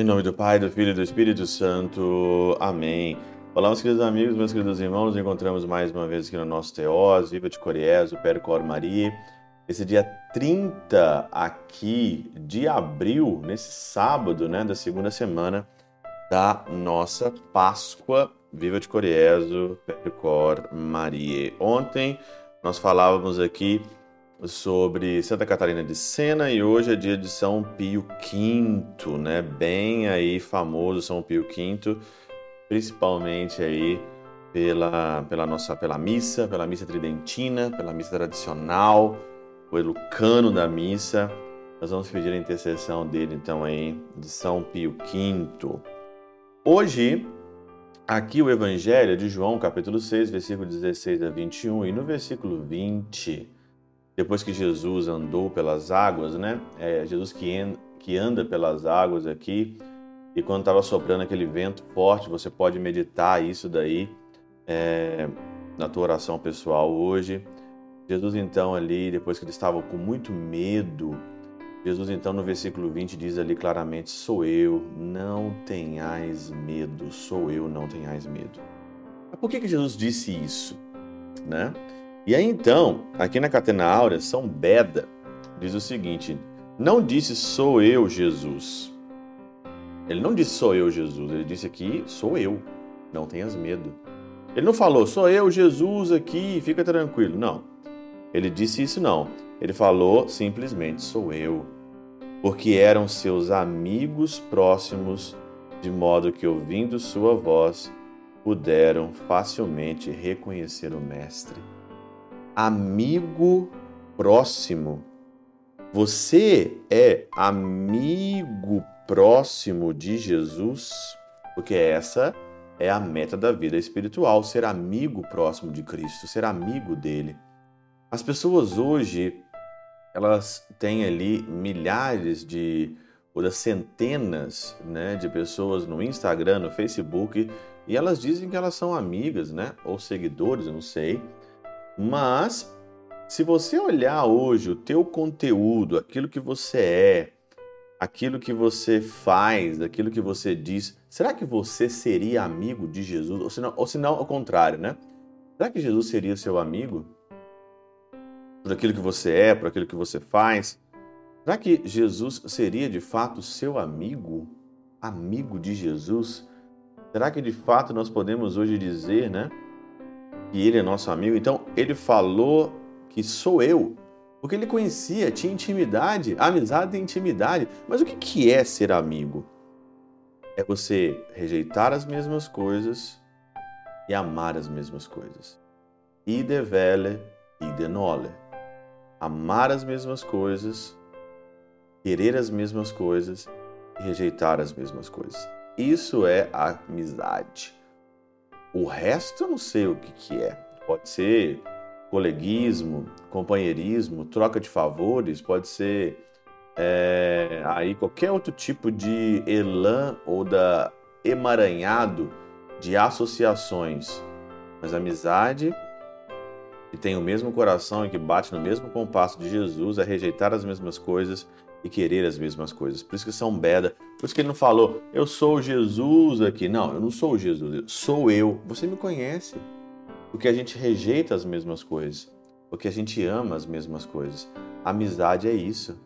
Em nome do Pai, do Filho e do Espírito Santo. Amém. Olá, meus queridos amigos, meus queridos irmãos. Nos encontramos mais uma vez aqui no nosso Teós, Viva de Coriés, o Percor Maria. Esse dia 30 aqui de abril, nesse sábado, né, da segunda semana da nossa Páscoa. Viva de Coriezo, Percor Maria. Ontem nós falávamos aqui sobre Santa Catarina de Sena e hoje é dia de São Pio V, né? Bem aí famoso São Pio V, principalmente aí pela, pela nossa pela missa, pela missa tridentina, pela missa tradicional, pelo cano da missa. Nós vamos pedir a intercessão dele então aí de São Pio V. Hoje aqui o evangelho de João, capítulo 6, versículo 16 a 21 e no versículo 20 depois que Jesus andou pelas águas, né? É, Jesus que, que anda pelas águas aqui, e quando estava soprando aquele vento forte, você pode meditar isso daí é, na tua oração pessoal hoje. Jesus então ali, depois que ele estava com muito medo, Jesus então no versículo 20 diz ali claramente, sou eu, não tenhais medo, sou eu, não tenhais medo. Por que, que Jesus disse isso? Né? E aí então, aqui na Catena Áurea, São Beda diz o seguinte: não disse sou eu Jesus. Ele não disse sou eu Jesus, ele disse aqui sou eu, não tenhas medo. Ele não falou sou eu Jesus aqui, fica tranquilo. Não. Ele disse isso não. Ele falou simplesmente sou eu. Porque eram seus amigos próximos, de modo que ouvindo sua voz, puderam facilmente reconhecer o mestre amigo próximo. Você é amigo próximo de Jesus? Porque essa é a meta da vida espiritual, ser amigo próximo de Cristo, ser amigo dele. As pessoas hoje, elas têm ali milhares de ou das centenas, né, de pessoas no Instagram, no Facebook, e elas dizem que elas são amigas, né, ou seguidores, não sei. Mas se você olhar hoje o teu conteúdo, aquilo que você é, aquilo que você faz, aquilo que você diz, será que você seria amigo de Jesus? Ou se não, ou ao contrário, né? Será que Jesus seria seu amigo? Por aquilo que você é, por aquilo que você faz? Será que Jesus seria de fato seu amigo? Amigo de Jesus? Será que de fato nós podemos hoje dizer, né? e ele é nosso amigo. Então ele falou que sou eu, porque ele conhecia, tinha intimidade, amizade e intimidade. Mas o que é ser amigo? É você rejeitar as mesmas coisas e amar as mesmas coisas. Ide vele, ide nole. Amar as mesmas coisas, querer as mesmas coisas e rejeitar as mesmas coisas. Isso é amizade. O resto eu não sei o que, que é. Pode ser coleguismo, companheirismo, troca de favores, pode ser é, aí qualquer outro tipo de elan ou da emaranhado de associações. Mas amizade que tem o mesmo coração e que bate no mesmo compasso de Jesus é rejeitar as mesmas coisas e querer as mesmas coisas. Por isso que São Beda, por isso que ele não falou, eu sou Jesus aqui. Não, eu não sou Jesus, sou eu. Você me conhece. Porque a gente rejeita as mesmas coisas, porque a gente ama as mesmas coisas. Amizade é isso.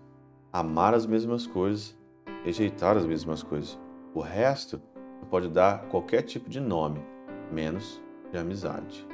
Amar as mesmas coisas, rejeitar as mesmas coisas. O resto pode dar qualquer tipo de nome, menos de amizade.